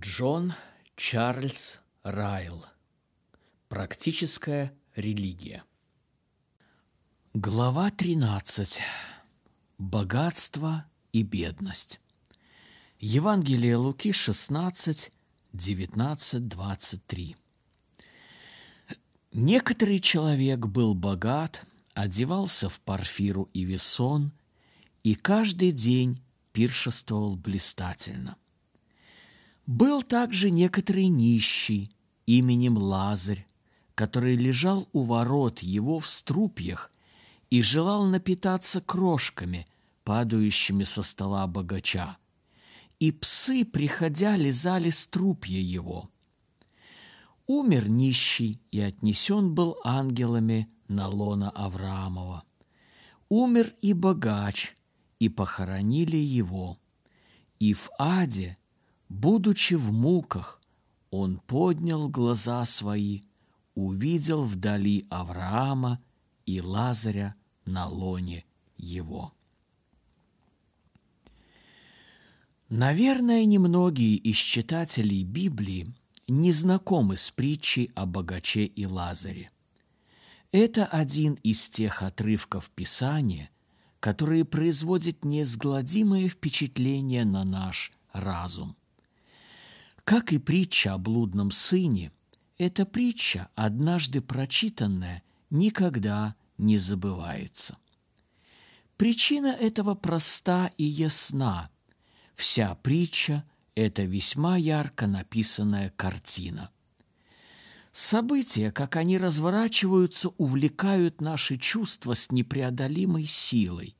Джон Чарльз Райл. Практическая религия. Глава 13. Богатство и бедность. Евангелие Луки 16, 19, 23. Некоторый человек был богат, одевался в парфиру и весон, и каждый день пиршествовал блистательно – был также некоторый нищий именем Лазарь, который лежал у ворот его в струпьях и желал напитаться крошками, падающими со стола богача. И псы, приходя, лизали струпья его. Умер нищий и отнесен был ангелами на лона Авраамова. Умер и богач, и похоронили его. И в аде – Будучи в муках, он поднял глаза свои, увидел вдали Авраама и Лазаря на лоне его. Наверное, немногие из читателей Библии не знакомы с притчей о богаче и Лазаре. Это один из тех отрывков Писания, которые производят неизгладимое впечатление на наш разум. Как и притча о блудном сыне, эта притча, однажды прочитанная, никогда не забывается. Причина этого проста и ясна. Вся притча – это весьма ярко написанная картина. События, как они разворачиваются, увлекают наши чувства с непреодолимой силой.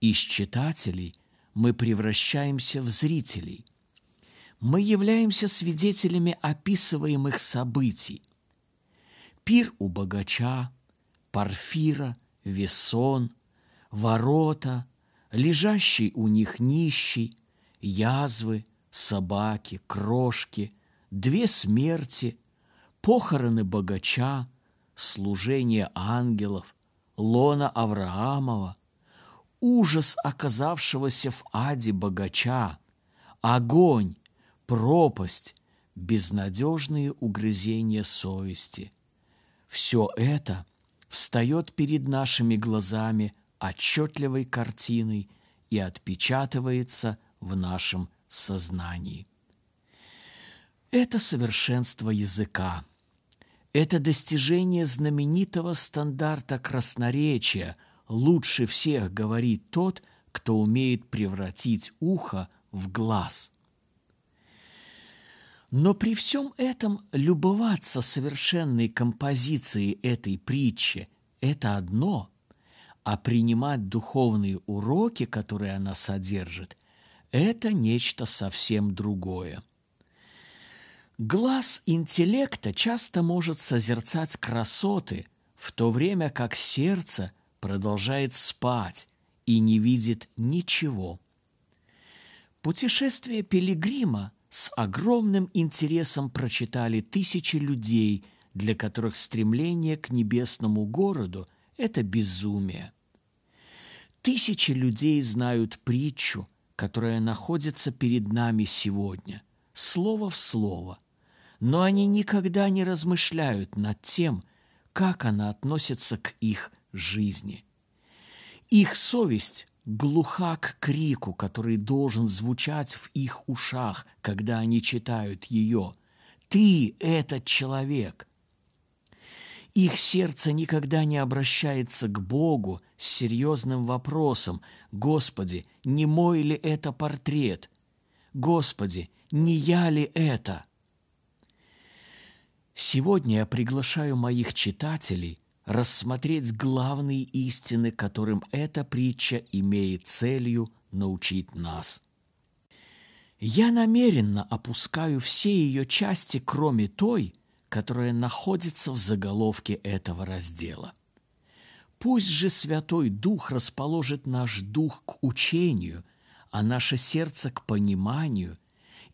Из читателей мы превращаемся в зрителей – мы являемся свидетелями описываемых событий. Пир у богача, Парфира, Весон, ворота, лежащий у них нищий, язвы, собаки, крошки, две смерти, похороны богача, служение ангелов, лона Авраамова, ужас оказавшегося в аде богача, огонь, пропасть, безнадежные угрызения совести. Все это встает перед нашими глазами отчетливой картиной и отпечатывается в нашем сознании. Это совершенство языка. Это достижение знаменитого стандарта красноречия «лучше всех говорит тот, кто умеет превратить ухо в глаз». Но при всем этом любоваться совершенной композицией этой притчи – это одно, а принимать духовные уроки, которые она содержит – это нечто совсем другое. Глаз интеллекта часто может созерцать красоты, в то время как сердце продолжает спать и не видит ничего. Путешествие пилигрима – с огромным интересом прочитали тысячи людей, для которых стремление к небесному городу – это безумие. Тысячи людей знают притчу, которая находится перед нами сегодня, слово в слово, но они никогда не размышляют над тем, как она относится к их жизни. Их совесть глуха к крику, который должен звучать в их ушах, когда они читают ее. «Ты – этот человек!» Их сердце никогда не обращается к Богу с серьезным вопросом «Господи, не мой ли это портрет? Господи, не я ли это?» Сегодня я приглашаю моих читателей – рассмотреть главные истины, которым эта притча имеет целью научить нас. Я намеренно опускаю все ее части, кроме той, которая находится в заголовке этого раздела. Пусть же Святой Дух расположит наш дух к учению, а наше сердце к пониманию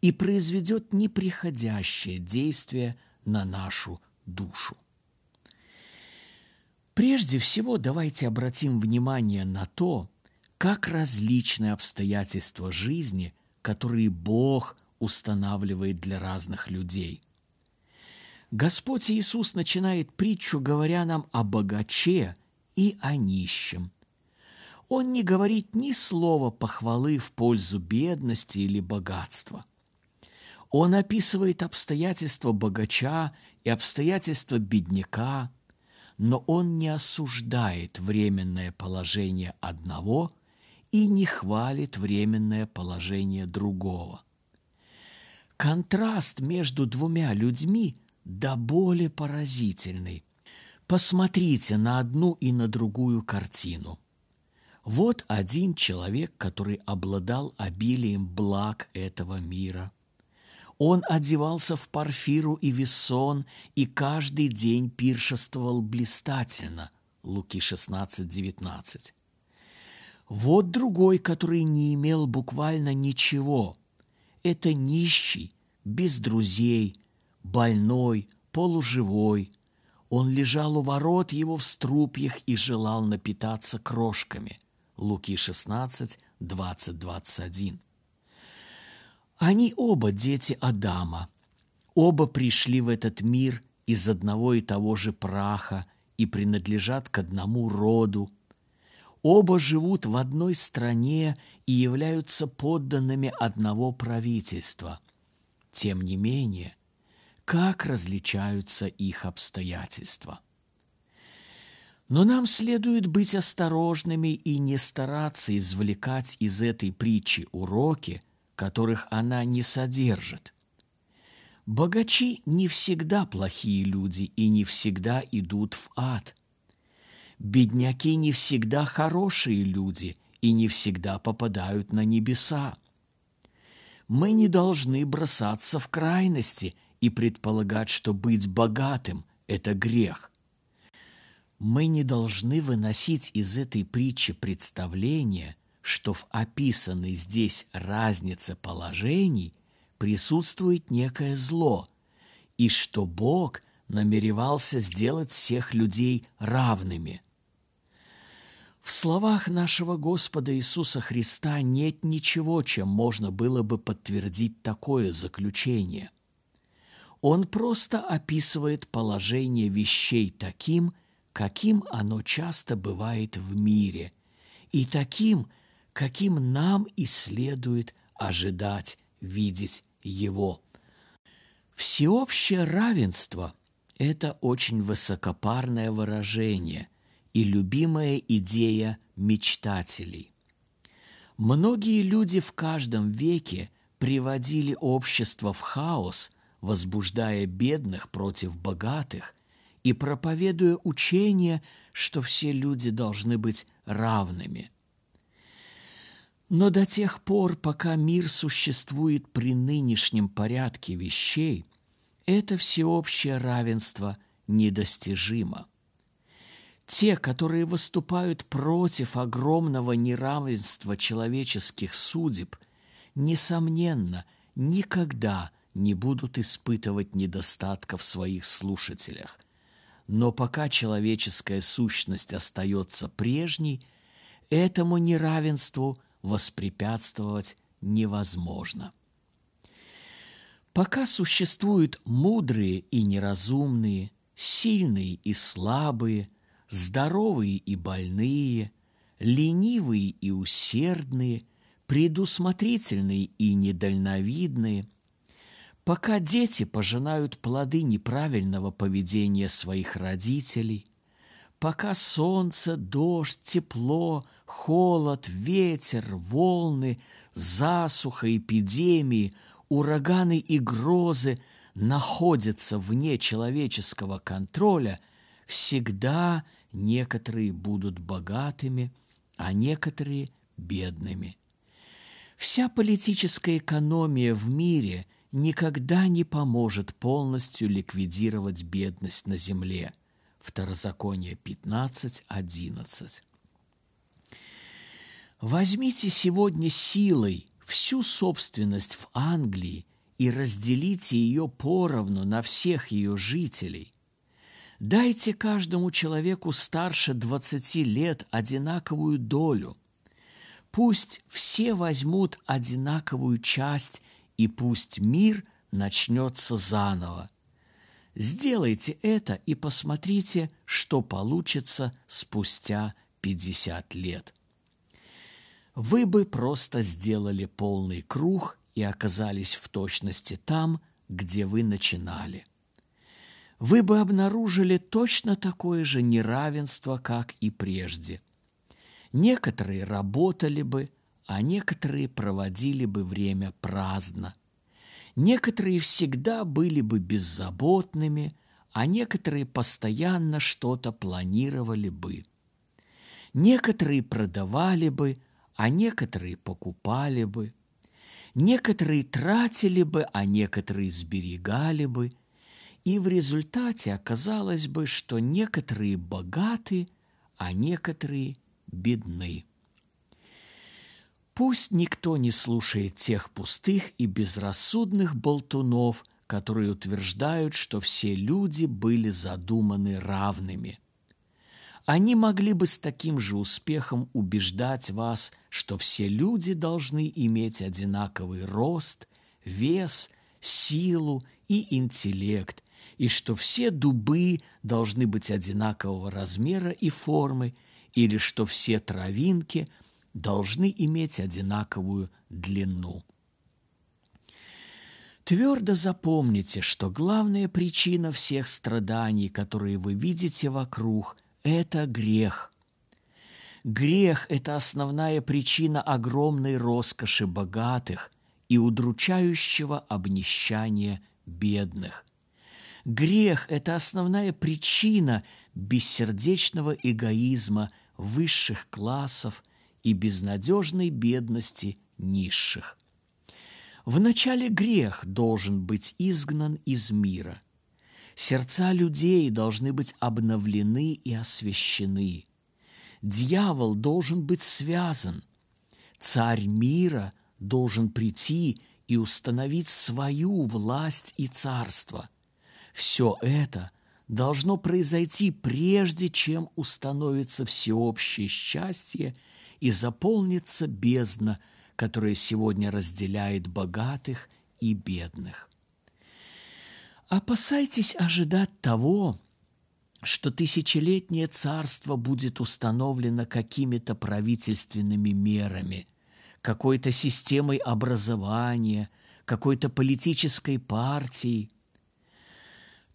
и произведет неприходящее действие на нашу душу. Прежде всего, давайте обратим внимание на то, как различны обстоятельства жизни, которые Бог устанавливает для разных людей. Господь Иисус начинает притчу, говоря нам о богаче и о нищем. Он не говорит ни слова похвалы в пользу бедности или богатства. Он описывает обстоятельства богача и обстоятельства бедняка, но он не осуждает временное положение одного и не хвалит временное положение другого. Контраст между двумя людьми до боли поразительный. Посмотрите на одну и на другую картину. Вот один человек, который обладал обилием благ этого мира. Он одевался в парфиру и весон и каждый день пиршествовал блистательно. Луки 16, 19. Вот другой, который не имел буквально ничего. Это нищий, без друзей, больной, полуживой. Он лежал у ворот его в струпьях и желал напитаться крошками. Луки 16, 20, 21. Они оба дети Адама. Оба пришли в этот мир из одного и того же праха и принадлежат к одному роду. Оба живут в одной стране и являются подданными одного правительства. Тем не менее, как различаются их обстоятельства? Но нам следует быть осторожными и не стараться извлекать из этой притчи уроки, которых она не содержит. Богачи не всегда плохие люди и не всегда идут в ад. Бедняки не всегда хорошие люди и не всегда попадают на небеса. Мы не должны бросаться в крайности и предполагать, что быть богатым – это грех мы не должны выносить из этой притчи представление, что в описанной здесь разнице положений присутствует некое зло, и что Бог намеревался сделать всех людей равными. В словах нашего Господа Иисуса Христа нет ничего, чем можно было бы подтвердить такое заключение. Он просто описывает положение вещей таким, каким оно часто бывает в мире, и таким, каким нам и следует ожидать видеть его. Всеобщее равенство – это очень высокопарное выражение и любимая идея мечтателей. Многие люди в каждом веке приводили общество в хаос, возбуждая бедных против богатых – и проповедуя учение, что все люди должны быть равными. Но до тех пор, пока мир существует при нынешнем порядке вещей, это всеобщее равенство недостижимо. Те, которые выступают против огромного неравенства человеческих судеб, несомненно, никогда не будут испытывать недостатка в своих слушателях – но пока человеческая сущность остается прежней, этому неравенству воспрепятствовать невозможно. Пока существуют мудрые и неразумные, сильные и слабые, здоровые и больные, ленивые и усердные, предусмотрительные и недальновидные – Пока дети пожинают плоды неправильного поведения своих родителей, пока солнце, дождь, тепло, холод, ветер, волны, засуха, эпидемии, ураганы и грозы находятся вне человеческого контроля, всегда некоторые будут богатыми, а некоторые – бедными. Вся политическая экономия в мире – никогда не поможет полностью ликвидировать бедность на земле. Второзаконие 15.11. Возьмите сегодня силой всю собственность в Англии и разделите ее поровну на всех ее жителей. Дайте каждому человеку старше 20 лет одинаковую долю. Пусть все возьмут одинаковую часть и пусть мир начнется заново. Сделайте это и посмотрите, что получится спустя 50 лет. Вы бы просто сделали полный круг и оказались в точности там, где вы начинали. Вы бы обнаружили точно такое же неравенство, как и прежде. Некоторые работали бы, а некоторые проводили бы время праздно. Некоторые всегда были бы беззаботными, а некоторые постоянно что-то планировали бы. Некоторые продавали бы, а некоторые покупали бы. Некоторые тратили бы, а некоторые сберегали бы. И в результате оказалось бы, что некоторые богаты, а некоторые бедны. Пусть никто не слушает тех пустых и безрассудных болтунов, которые утверждают, что все люди были задуманы равными. Они могли бы с таким же успехом убеждать вас, что все люди должны иметь одинаковый рост, вес, силу и интеллект, и что все дубы должны быть одинакового размера и формы, или что все травинки – должны иметь одинаковую длину. Твердо запомните, что главная причина всех страданий, которые вы видите вокруг, это грех. Грех – это основная причина огромной роскоши богатых и удручающего обнищания бедных. Грех – это основная причина бессердечного эгоизма высших классов – и безнадежной бедности низших. Вначале грех должен быть изгнан из мира. Сердца людей должны быть обновлены и освящены. Дьявол должен быть связан. Царь мира должен прийти и установить свою власть и царство. Все это должно произойти прежде, чем установится всеобщее счастье – и заполнится бездна, которая сегодня разделяет богатых и бедных. Опасайтесь ожидать того, что тысячелетнее царство будет установлено какими-то правительственными мерами, какой-то системой образования, какой-то политической партией.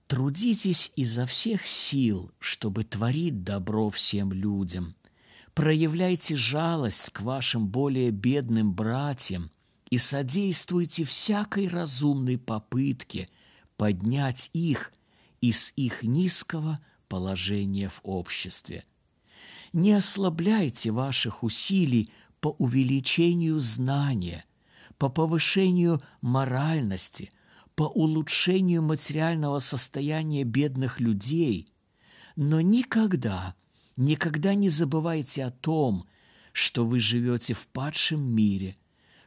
Трудитесь изо всех сил, чтобы творить добро всем людям, проявляйте жалость к вашим более бедным братьям и содействуйте всякой разумной попытке поднять их из их низкого положения в обществе. Не ослабляйте ваших усилий по увеличению знания, по повышению моральности, по улучшению материального состояния бедных людей, но никогда – Никогда не забывайте о том, что вы живете в падшем мире,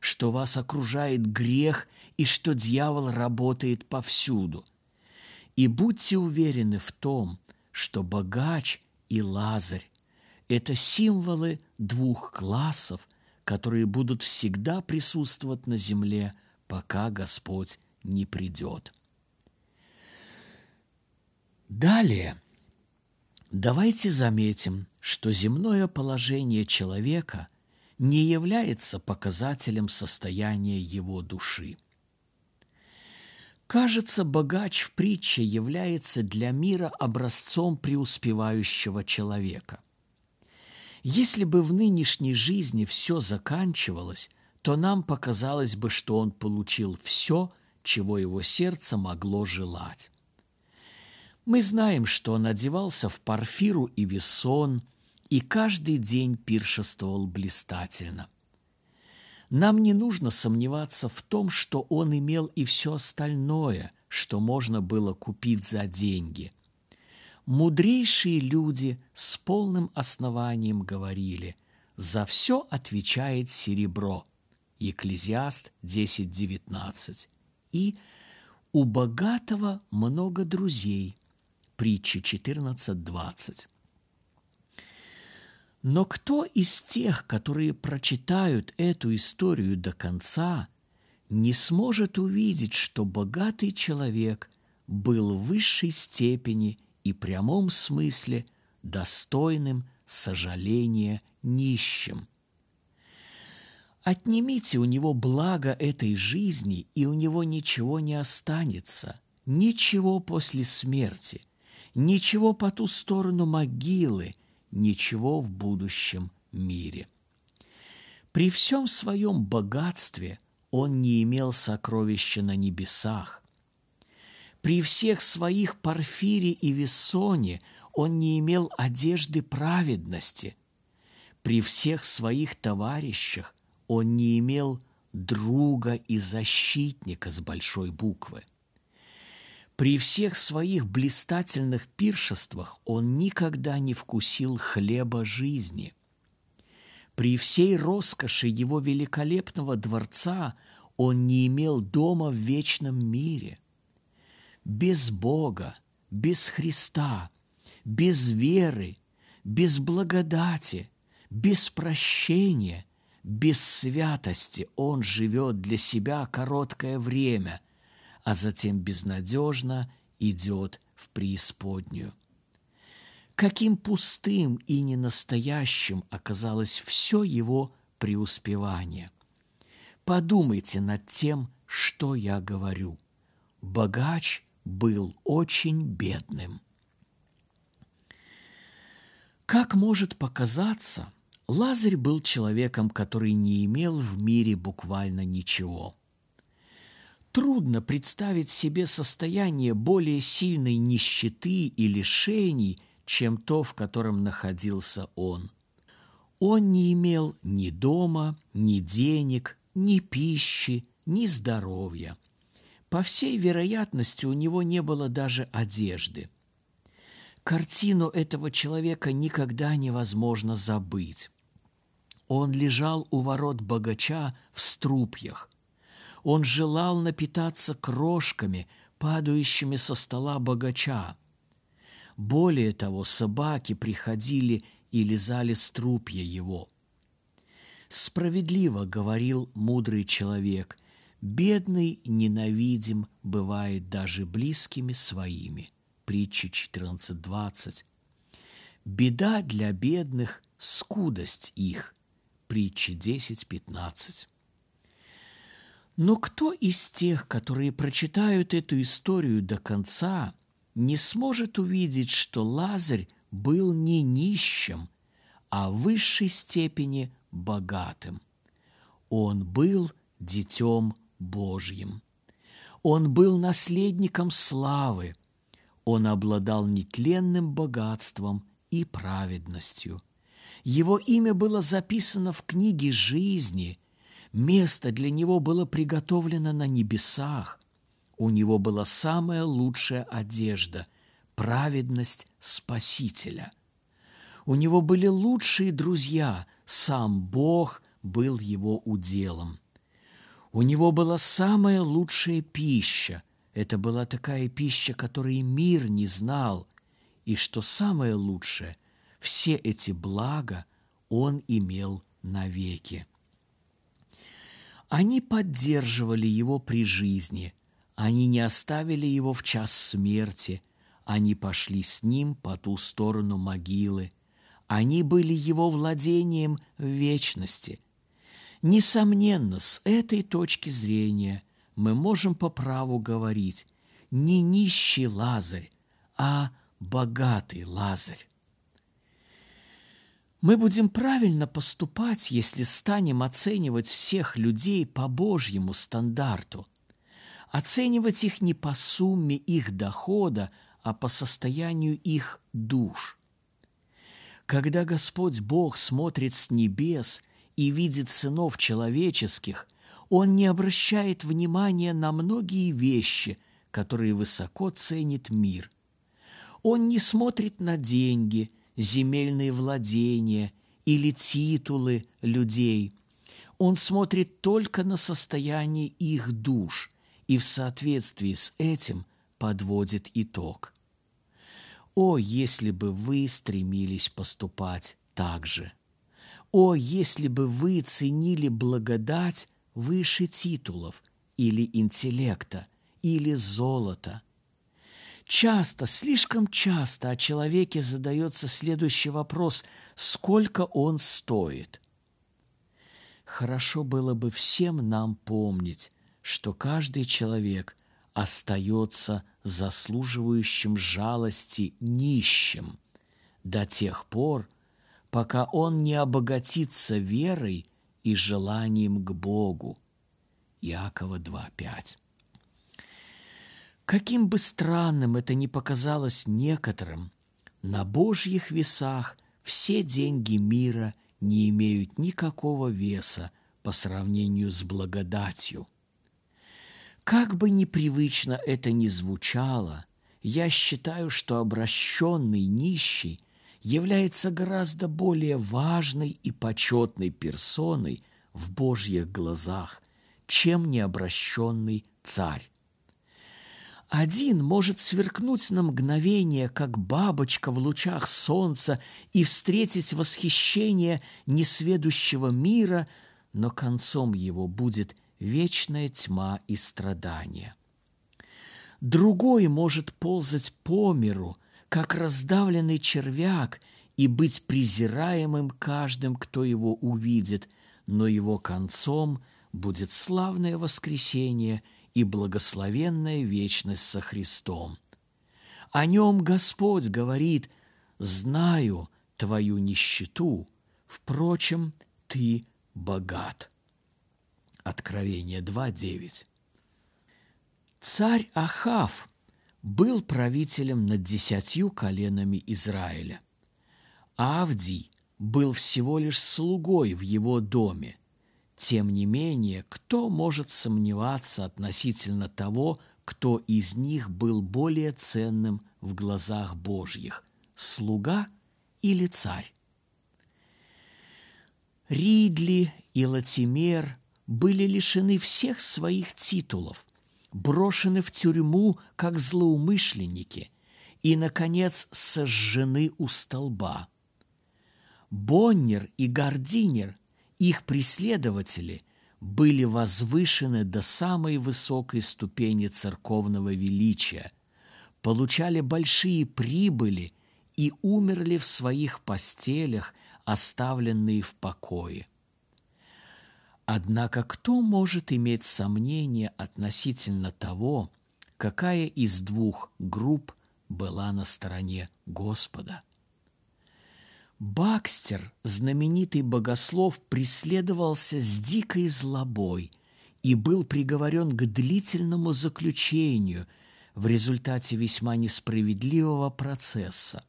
что вас окружает грех и что дьявол работает повсюду. И будьте уверены в том, что богач и Лазарь – это символы двух классов, которые будут всегда присутствовать на земле, пока Господь не придет. Далее – Давайте заметим, что земное положение человека не является показателем состояния его души. Кажется, богач в притче является для мира образцом преуспевающего человека. Если бы в нынешней жизни все заканчивалось, то нам показалось бы, что он получил все, чего его сердце могло желать. Мы знаем, что он одевался в парфиру и весон и каждый день пиршествовал блистательно. Нам не нужно сомневаться в том, что он имел и все остальное, что можно было купить за деньги. Мудрейшие люди с полным основанием говорили «За все отвечает серебро» Екклезиаст 10.19 и «У богатого много друзей, притчи 14.20. Но кто из тех, которые прочитают эту историю до конца, не сможет увидеть, что богатый человек был в высшей степени и прямом смысле достойным сожаления нищим. Отнимите у него благо этой жизни, и у него ничего не останется, ничего после смерти, ничего по ту сторону могилы, ничего в будущем мире. При всем своем богатстве он не имел сокровища на небесах. При всех своих Порфире и Вессоне он не имел одежды праведности. При всех своих товарищах он не имел друга и защитника с большой буквы. При всех своих блистательных пиршествах он никогда не вкусил хлеба жизни. При всей роскоши его великолепного дворца он не имел дома в вечном мире. Без Бога, без Христа, без веры, без благодати, без прощения – без святости он живет для себя короткое время, а затем безнадежно идет в преисподнюю. Каким пустым и ненастоящим оказалось все его преуспевание. Подумайте над тем, что я говорю. Богач был очень бедным. Как может показаться – Лазарь был человеком, который не имел в мире буквально ничего. Трудно представить себе состояние более сильной нищеты и лишений, чем то, в котором находился он. Он не имел ни дома, ни денег, ни пищи, ни здоровья. По всей вероятности, у него не было даже одежды. Картину этого человека никогда невозможно забыть. Он лежал у ворот богача в струпьях. Он желал напитаться крошками, падающими со стола богача. Более того, собаки приходили и лизали струпья его. Справедливо говорил мудрый человек, бедный ненавидим бывает даже близкими своими. Притча 14.20. Беда для бедных – скудость их – притчи 10-15. Но кто из тех, которые прочитают эту историю до конца, не сможет увидеть, что Лазарь был не нищим, а в высшей степени богатым? Он был детем Божьим. Он был наследником славы. Он обладал нетленным богатством и праведностью – его имя было записано в книге жизни. Место для него было приготовлено на небесах. У него была самая лучшая одежда – праведность Спасителя. У него были лучшие друзья, сам Бог был его уделом. У него была самая лучшая пища. Это была такая пища, которой мир не знал. И что самое лучшее, все эти блага он имел навеки. Они поддерживали его при жизни, они не оставили его в час смерти, они пошли с ним по ту сторону могилы, они были его владением в вечности. Несомненно, с этой точки зрения мы можем по праву говорить не нищий Лазарь, а богатый Лазарь. Мы будем правильно поступать, если станем оценивать всех людей по Божьему стандарту. Оценивать их не по сумме их дохода, а по состоянию их душ. Когда Господь Бог смотрит с небес и видит сынов человеческих, Он не обращает внимания на многие вещи, которые высоко ценит мир. Он не смотрит на деньги – земельные владения или титулы людей. Он смотрит только на состояние их душ и в соответствии с этим подводит итог. О, если бы вы стремились поступать так же! О, если бы вы ценили благодать выше титулов или интеллекта, или золота. Часто, слишком часто о человеке задается следующий вопрос – сколько он стоит? Хорошо было бы всем нам помнить, что каждый человек остается заслуживающим жалости нищим до тех пор, пока он не обогатится верой и желанием к Богу. Иакова 2.5 Каким бы странным это ни показалось некоторым, на Божьих весах все деньги мира не имеют никакого веса по сравнению с благодатью. Как бы непривычно это ни звучало, я считаю, что обращенный нищий является гораздо более важной и почетной персоной в Божьих глазах, чем необращенный царь. Один может сверкнуть на мгновение, как бабочка в лучах солнца, и встретить восхищение несведущего мира, но концом его будет вечная тьма и страдания. Другой может ползать по миру, как раздавленный червяк, и быть презираемым каждым, кто его увидит, но его концом будет славное воскресение – и благословенная вечность со Христом. О нем Господь говорит «Знаю твою нищету, впрочем, ты богат». Откровение 2.9. Царь Ахав был правителем над десятью коленами Израиля. Авдий был всего лишь слугой в его доме – тем не менее, кто может сомневаться относительно того, кто из них был более ценным в глазах Божьих – слуга или царь? Ридли и Латимер были лишены всех своих титулов, брошены в тюрьму как злоумышленники и, наконец, сожжены у столба. Боннер и Гардинер их преследователи были возвышены до самой высокой ступени церковного величия, получали большие прибыли и умерли в своих постелях, оставленные в покое. Однако кто может иметь сомнения относительно того, какая из двух групп была на стороне Господа? Бакстер, знаменитый богослов, преследовался с дикой злобой и был приговорен к длительному заключению в результате весьма несправедливого процесса.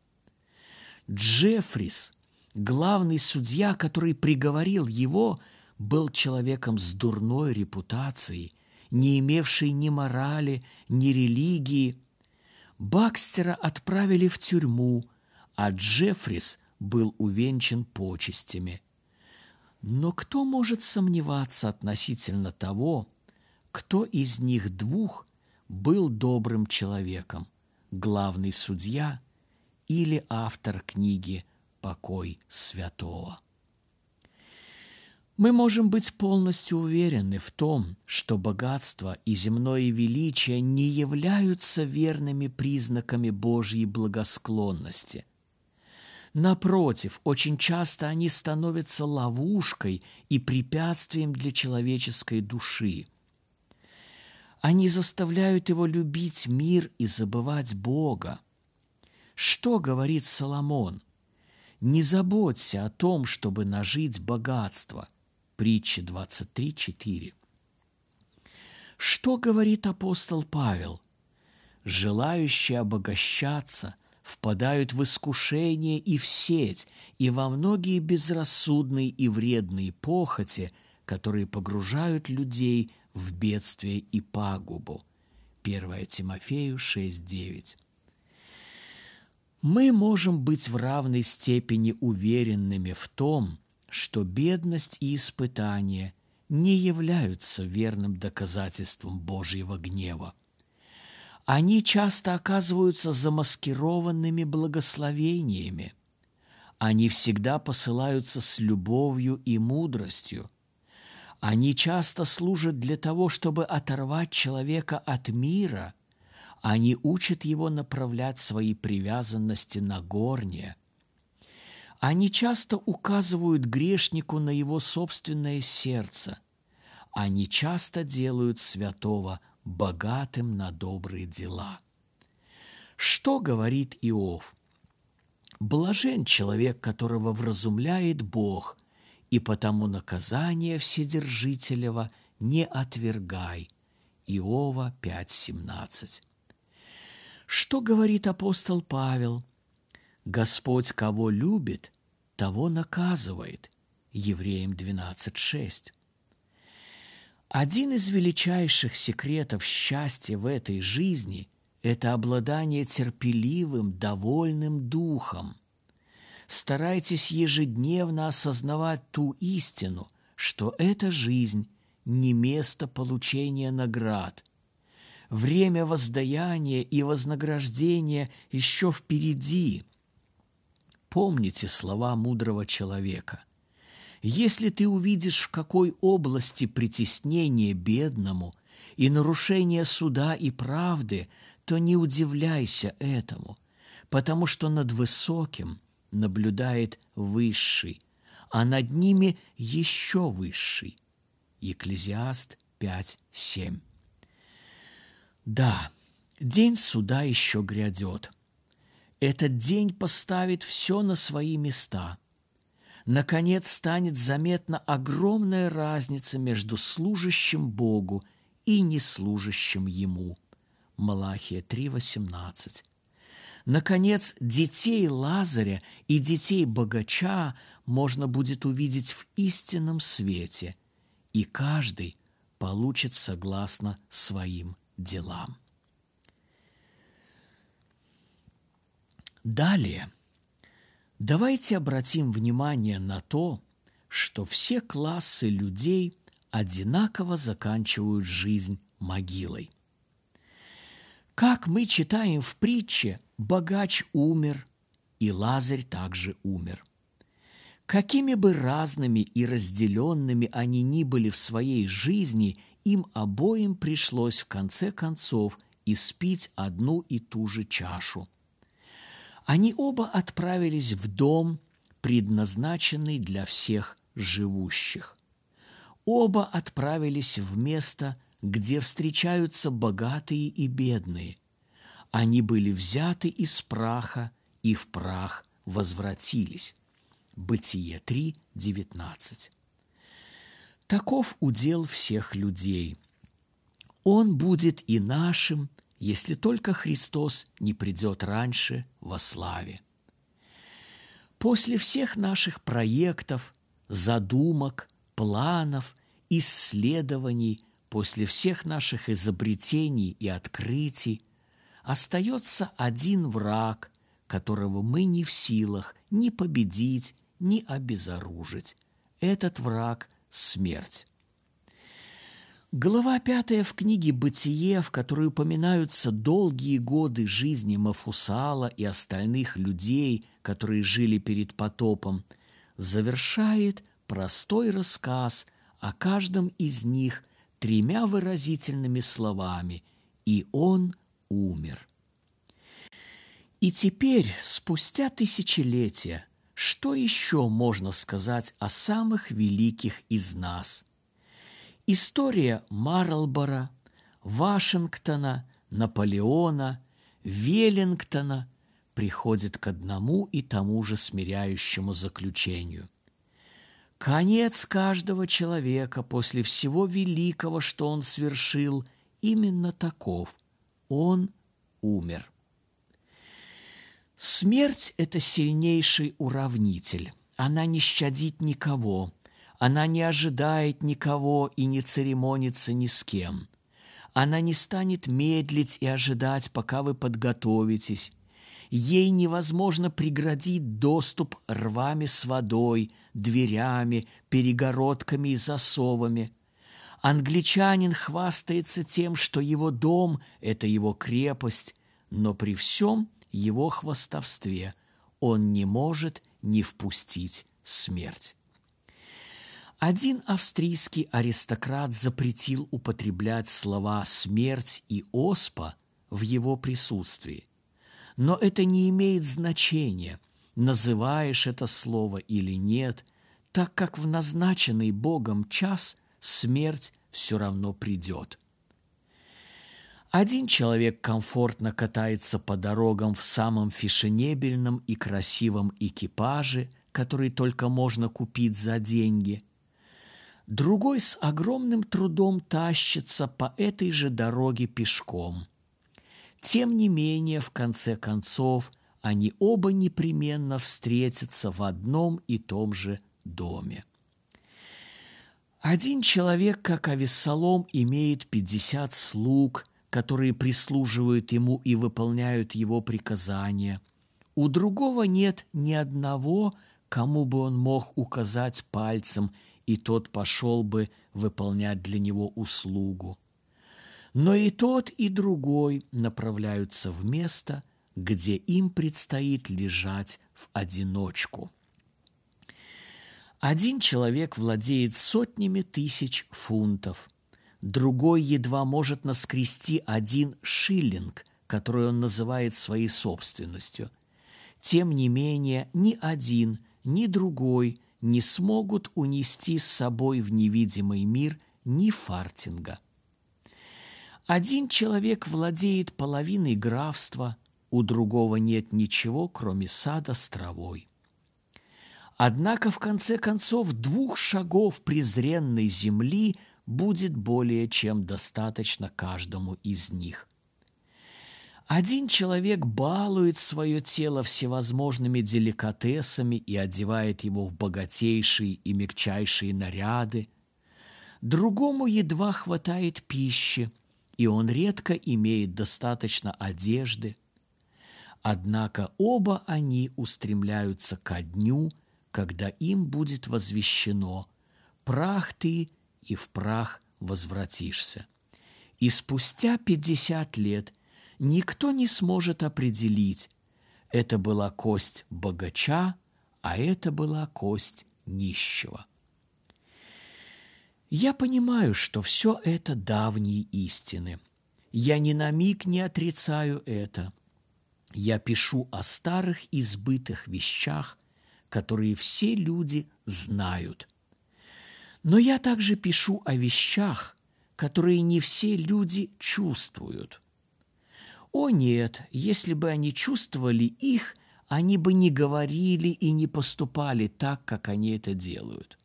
Джеффрис, главный судья, который приговорил его, был человеком с дурной репутацией, не имевший ни морали, ни религии. Бакстера отправили в тюрьму, а Джеффрис был увенчан почестями. Но кто может сомневаться относительно того, кто из них двух был добрым человеком, главный судья или автор книги «Покой святого»? Мы можем быть полностью уверены в том, что богатство и земное величие не являются верными признаками Божьей благосклонности – Напротив, очень часто они становятся ловушкой и препятствием для человеческой души. Они заставляют его любить мир и забывать Бога. Что говорит Соломон? Не заботься о том, чтобы нажить богатство. Притча 23.4. Что говорит апостол Павел? Желающий обогащаться – впадают в искушение и в сеть, и во многие безрассудные и вредные похоти, которые погружают людей в бедствие и пагубу. 1 Тимофею 6.9 Мы можем быть в равной степени уверенными в том, что бедность и испытания не являются верным доказательством Божьего гнева они часто оказываются замаскированными благословениями. Они всегда посылаются с любовью и мудростью. Они часто служат для того, чтобы оторвать человека от мира. Они учат его направлять свои привязанности на горнее. Они часто указывают грешнику на его собственное сердце. Они часто делают святого богатым на добрые дела. Что говорит Иов? Блажен человек, которого вразумляет Бог, и потому наказание Вседержителева не отвергай. Иова 5.17. Что говорит апостол Павел? Господь кого любит, того наказывает. Евреям 12.6. Один из величайших секретов счастья в этой жизни – это обладание терпеливым, довольным духом. Старайтесь ежедневно осознавать ту истину, что эта жизнь не место получения наград. Время воздаяния и вознаграждения еще впереди. Помните слова мудрого человека. Если ты увидишь, в какой области притеснение бедному и нарушение суда и правды, то не удивляйся этому, потому что над высоким наблюдает высший, а над ними еще высший. Екклезиаст 5.7. Да, день суда еще грядет. Этот день поставит все на свои места. Наконец станет заметна огромная разница между служащим Богу и неслужащим Ему. Малахия 3.18. Наконец, детей Лазаря и детей богача можно будет увидеть в истинном свете, и каждый получит согласно своим делам. Далее, давайте обратим внимание на то, что все классы людей одинаково заканчивают жизнь могилой. Как мы читаем в притче, богач умер, и Лазарь также умер. Какими бы разными и разделенными они ни были в своей жизни, им обоим пришлось в конце концов испить одну и ту же чашу. Они оба отправились в дом, предназначенный для всех живущих. Оба отправились в место, где встречаются богатые и бедные – они были взяты из праха и в прах возвратились. Бытие 3, 19. Таков удел всех людей. Он будет и нашим, если только Христос не придет раньше во славе. После всех наших проектов, задумок, планов, исследований, после всех наших изобретений и открытий – остается один враг, которого мы не в силах ни победить, ни обезоружить. Этот враг – смерть. Глава пятая в книге «Бытие», в которой упоминаются долгие годы жизни Мафусала и остальных людей, которые жили перед потопом, завершает простой рассказ о каждом из них тремя выразительными словами «И он умер. И теперь, спустя тысячелетия, что еще можно сказать о самых великих из нас? История Марлбора, Вашингтона, Наполеона, Веллингтона приходит к одному и тому же смиряющему заключению. Конец каждого человека после всего великого, что он свершил, именно таков он умер. Смерть – это сильнейший уравнитель. Она не щадит никого, она не ожидает никого и не церемонится ни с кем. Она не станет медлить и ожидать, пока вы подготовитесь. Ей невозможно преградить доступ рвами с водой, дверями, перегородками и засовами – Англичанин хвастается тем, что его дом – это его крепость, но при всем его хвастовстве он не может не впустить смерть. Один австрийский аристократ запретил употреблять слова «смерть» и «оспа» в его присутствии. Но это не имеет значения, называешь это слово или нет, так как в назначенный Богом час смерть все равно придет. Один человек комфортно катается по дорогам в самом фешенебельном и красивом экипаже, который только можно купить за деньги – другой с огромным трудом тащится по этой же дороге пешком. Тем не менее, в конце концов, они оба непременно встретятся в одном и том же доме. Один человек, как Авессалом, имеет пятьдесят слуг, которые прислуживают ему и выполняют его приказания. У другого нет ни одного, кому бы он мог указать пальцем – и тот пошел бы выполнять для него услугу. Но и тот, и другой направляются в место, где им предстоит лежать в одиночку. Один человек владеет сотнями тысяч фунтов, другой едва может наскрести один шиллинг, который он называет своей собственностью. Тем не менее, ни один, ни другой не смогут унести с собой в невидимый мир ни фартинга. Один человек владеет половиной графства, у другого нет ничего, кроме сада с травой. Однако, в конце концов, двух шагов презренной земли будет более чем достаточно каждому из них. Один человек балует свое тело всевозможными деликатесами и одевает его в богатейшие и мягчайшие наряды. Другому едва хватает пищи, и он редко имеет достаточно одежды. Однако оба они устремляются ко дню, когда им будет возвещено «Прах ты, и в прах возвратишься». И спустя пятьдесят лет – никто не сможет определить, это была кость богача, а это была кость нищего. Я понимаю, что все это давние истины. Я ни на миг не отрицаю это. Я пишу о старых избытых вещах, которые все люди знают. Но я также пишу о вещах, которые не все люди чувствуют. О нет, если бы они чувствовали их, они бы не говорили и не поступали так, как они это делают.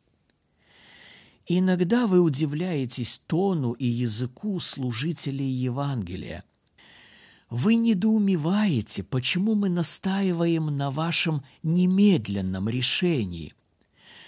Иногда вы удивляетесь тону и языку служителей Евангелия. Вы недоумеваете, почему мы настаиваем на вашем немедленном решении.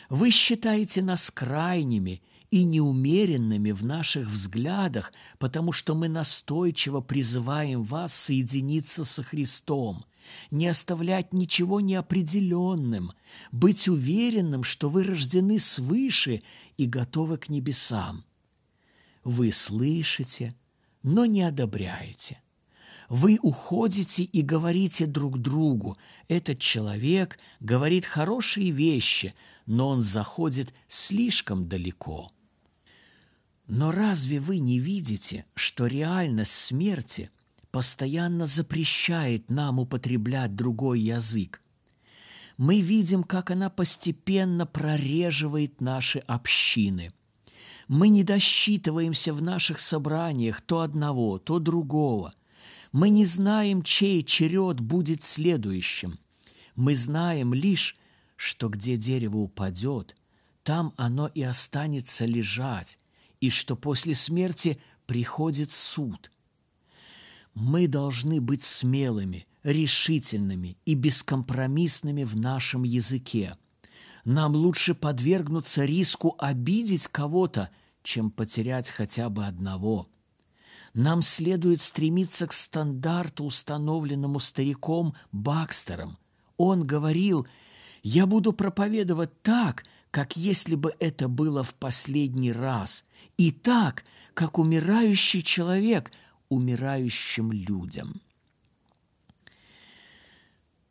Вы считаете нас крайними и неумеренными в наших взглядах, потому что мы настойчиво призываем вас соединиться со Христом, не оставлять ничего неопределенным, быть уверенным, что вы рождены свыше и готовы к небесам. Вы слышите, но не одобряете. Вы уходите и говорите друг другу, этот человек говорит хорошие вещи, но он заходит слишком далеко – но разве вы не видите, что реальность смерти постоянно запрещает нам употреблять другой язык? Мы видим, как она постепенно прореживает наши общины. Мы не досчитываемся в наших собраниях то одного, то другого. Мы не знаем, чей черед будет следующим. Мы знаем лишь, что где дерево упадет, там оно и останется лежать, и что после смерти приходит суд. Мы должны быть смелыми, решительными и бескомпромиссными в нашем языке. Нам лучше подвергнуться риску обидеть кого-то, чем потерять хотя бы одного. Нам следует стремиться к стандарту, установленному стариком Бакстером. Он говорил, «Я буду проповедовать так, как если бы это было в последний раз, и так, как умирающий человек умирающим людям.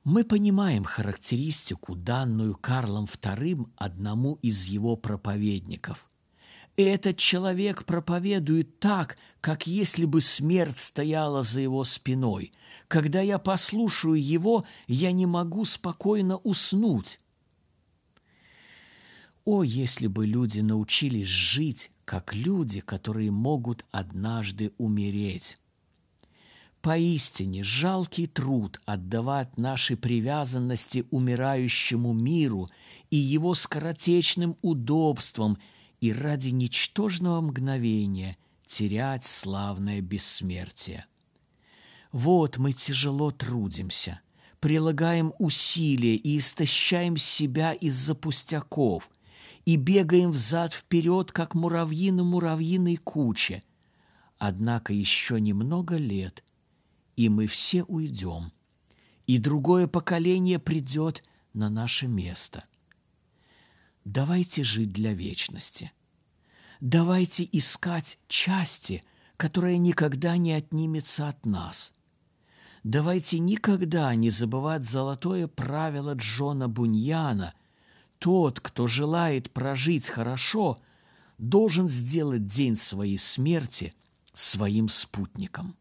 Мы понимаем характеристику, данную Карлом II одному из его проповедников. И этот человек проповедует так, как если бы смерть стояла за его спиной. Когда я послушаю его, я не могу спокойно уснуть. О, если бы люди научились жить, как люди, которые могут однажды умереть! Поистине жалкий труд отдавать наши привязанности умирающему миру и его скоротечным удобствам и ради ничтожного мгновения терять славное бессмертие. Вот мы тяжело трудимся, прилагаем усилия и истощаем себя из-за пустяков и бегаем взад-вперед, как муравьи на муравьиной куче. Однако еще немного лет – и мы все уйдем, и другое поколение придет на наше место. Давайте жить для вечности. Давайте искать части, которая никогда не отнимется от нас. Давайте никогда не забывать золотое правило Джона Буньяна. Тот, кто желает прожить хорошо, должен сделать день своей смерти своим спутником.